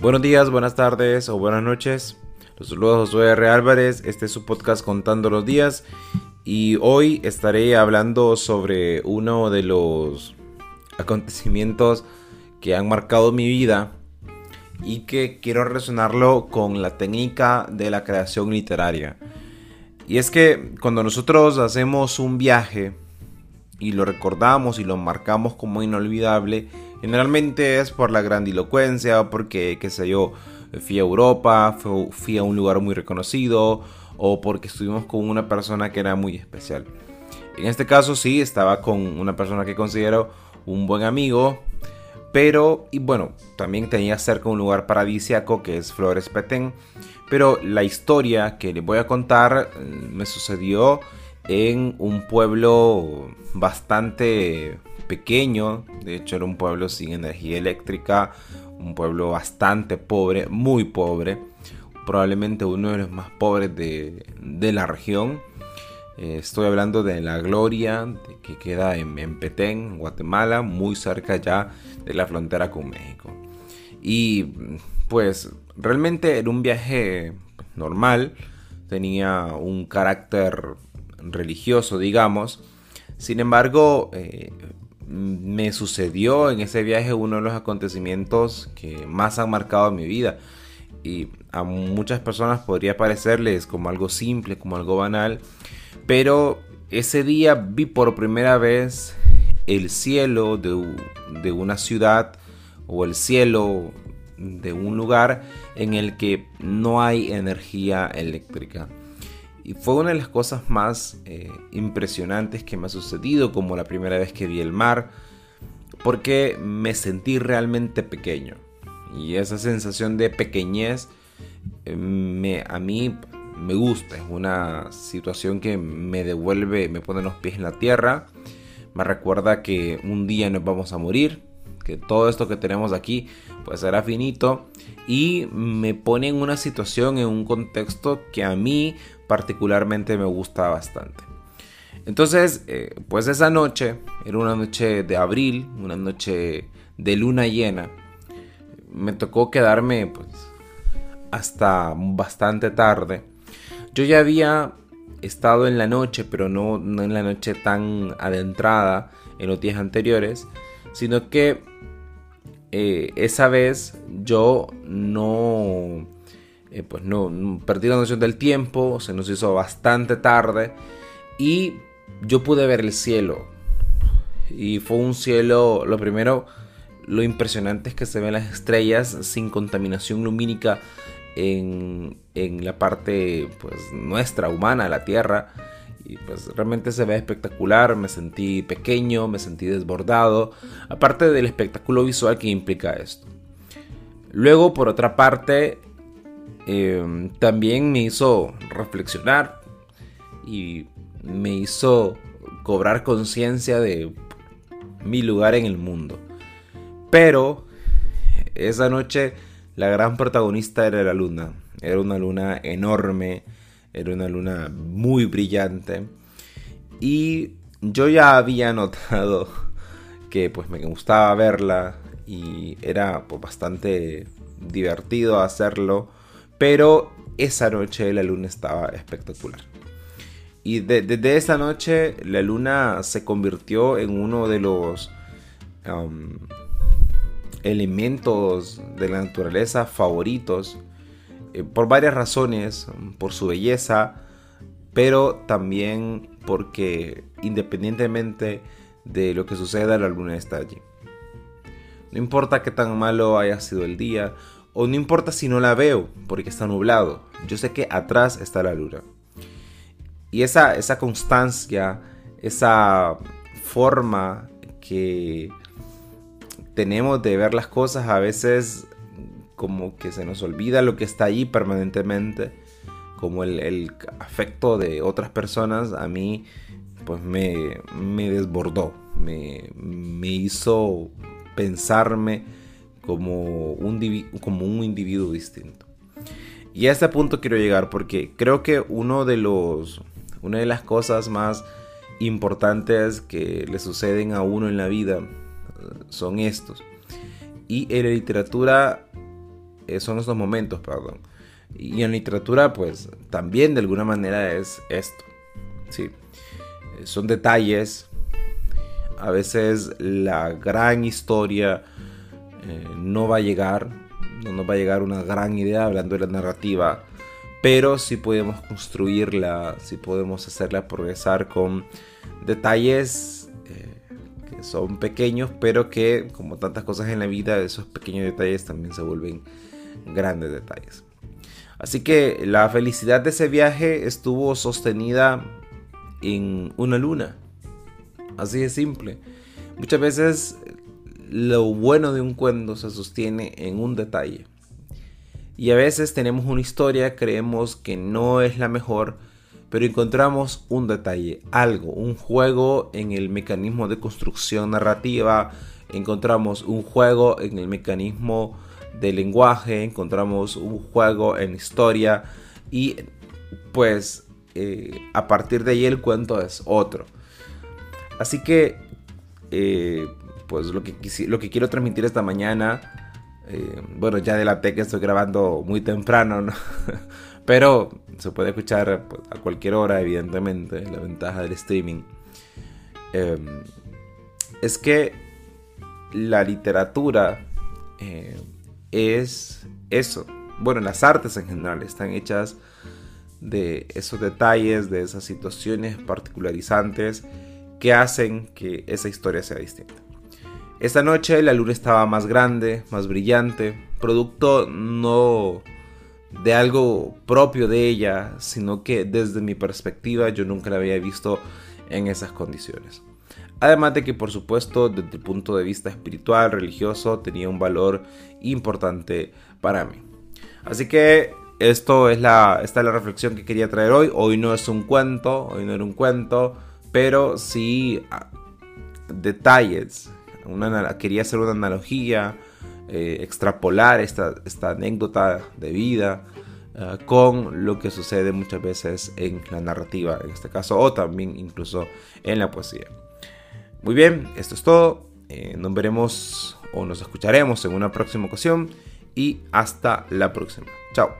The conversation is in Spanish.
Buenos días, buenas tardes o buenas noches. Los saludos Josué R. Álvarez. Este es su podcast Contando los Días. Y hoy estaré hablando sobre uno de los acontecimientos que han marcado mi vida y que quiero relacionarlo con la técnica de la creación literaria. Y es que cuando nosotros hacemos un viaje y lo recordamos y lo marcamos como inolvidable, Generalmente es por la grandilocuencia, porque, qué sé yo, fui a Europa, fui a un lugar muy reconocido, o porque estuvimos con una persona que era muy especial. En este caso sí, estaba con una persona que considero un buen amigo, pero, y bueno, también tenía cerca un lugar paradisiaco que es Flores Petén, pero la historia que les voy a contar eh, me sucedió en un pueblo bastante pequeño, de hecho era un pueblo sin energía eléctrica, un pueblo bastante pobre, muy pobre, probablemente uno de los más pobres de, la región. Eh, estoy hablando de La Gloria, que queda en, en, Petén, Guatemala, muy cerca ya de la frontera con México. Y pues realmente era un viaje normal, tenía un carácter religioso, digamos. Sin embargo, eh, me sucedió en ese viaje uno de los acontecimientos que más han marcado mi vida. Y a muchas personas podría parecerles como algo simple, como algo banal. Pero ese día vi por primera vez el cielo de, de una ciudad o el cielo de un lugar en el que no hay energía eléctrica. Y fue una de las cosas más eh, impresionantes que me ha sucedido, como la primera vez que vi el mar, porque me sentí realmente pequeño. Y esa sensación de pequeñez eh, me, a mí me gusta, es una situación que me devuelve, me pone los pies en la tierra, me recuerda que un día nos vamos a morir, que todo esto que tenemos aquí pues será finito y me pone en una situación, en un contexto que a mí particularmente me gusta bastante. Entonces, eh, pues esa noche, era una noche de abril, una noche de luna llena, me tocó quedarme pues hasta bastante tarde. Yo ya había estado en la noche, pero no en la noche tan adentrada en los días anteriores, sino que eh, esa vez yo no eh, pues no, perdí la noción del tiempo, se nos hizo bastante tarde y yo pude ver el cielo. Y fue un cielo, lo primero, lo impresionante es que se ven las estrellas sin contaminación lumínica en, en la parte pues nuestra, humana, la Tierra. Y pues realmente se ve espectacular, me sentí pequeño, me sentí desbordado, aparte del espectáculo visual que implica esto. Luego, por otra parte, Em, también me hizo reflexionar y me hizo cobrar conciencia de mi lugar en el mundo. Pero esa noche la gran protagonista era la luna. Era una luna enorme, era una luna muy brillante. Y yo ya había notado que pues me gustaba verla y era pues, bastante divertido hacerlo pero esa noche la luna estaba espectacular. Y desde esa noche la luna se convirtió en uno de los um, elementos de la naturaleza favoritos eh, por varias razones, por su belleza, pero también porque independientemente de lo que suceda, la luna está allí. No importa qué tan malo haya sido el día, o no importa si no la veo porque está nublado. Yo sé que atrás está la luna. Y esa, esa constancia, esa forma que tenemos de ver las cosas a veces como que se nos olvida lo que está ahí permanentemente, como el, afecto de otras personas, a mí pues me, me desbordó, me, me hizo pensarme como un, como un individuo distinto. Y a este punto quiero llegar porque creo que uno de los, una de las cosas más importantes que le suceden a uno en la vida eh, son estos. Y en la literatura eh, son estos momentos, perdón. Y en literatura, pues también de alguna manera es esto. Sí. Eh, son detalles. A veces la gran historia eh, no va a llegar. No nos va a llegar una gran idea hablando de la narrativa. Pero sí podemos construirla, sí podemos hacerla progresar con detalles que son pequeños, pero que como tantas cosas en la vida, esos pequeños detalles también se vuelven grandes detalles. Así que la felicidad de ese viaje estuvo sostenida en una luna. Así de simple. Muchas veces lo bueno de un cuento se sostiene en un detalle. Y a veces tenemos una historia, creemos que no es la mejor, pero encontramos un detalle, algo, un juego en el mecanismo de construcción narrativa, encontramos un juego en el mecanismo de lenguaje, encontramos un juego en historia y pues eh, a partir de ahí el cuento es otro. Así que eh, pues lo que, lo que quiero transmitir esta mañana, eh, bueno ya delaté que estoy grabando muy temprano, pero se puede escuchar pues, a cualquier hora evidentemente, la ventaja del streaming. Em, es que la literatura es eso. Bueno, las artes en general están hechas de esos detalles, de esas situaciones particularizantes que hacen que esa historia sea distinta. Esta noche la luna estaba más grande, más brillante, producto no de algo propio de ella, sino que desde mi perspectiva yo nunca la había visto en esas condiciones. Además de que por supuesto desde el punto de vista espiritual, religioso, tenía un valor importante para mí. Así que esto es la, esta es la reflexión que quería traer hoy. Hoy no es un cuento, hoy no era un cuento, pero sí ah, detalles. Una, quería hacer una analogía, eh, extrapolar esta, esta, anécdota de vida ah, con lo que sucede muchas veces en la narrativa, en este caso, o también incluso en la poesía. Muy bien, esto es todo. Eh, nos veremos o nos escucharemos en una próxima ocasión y hasta la próxima. Chao.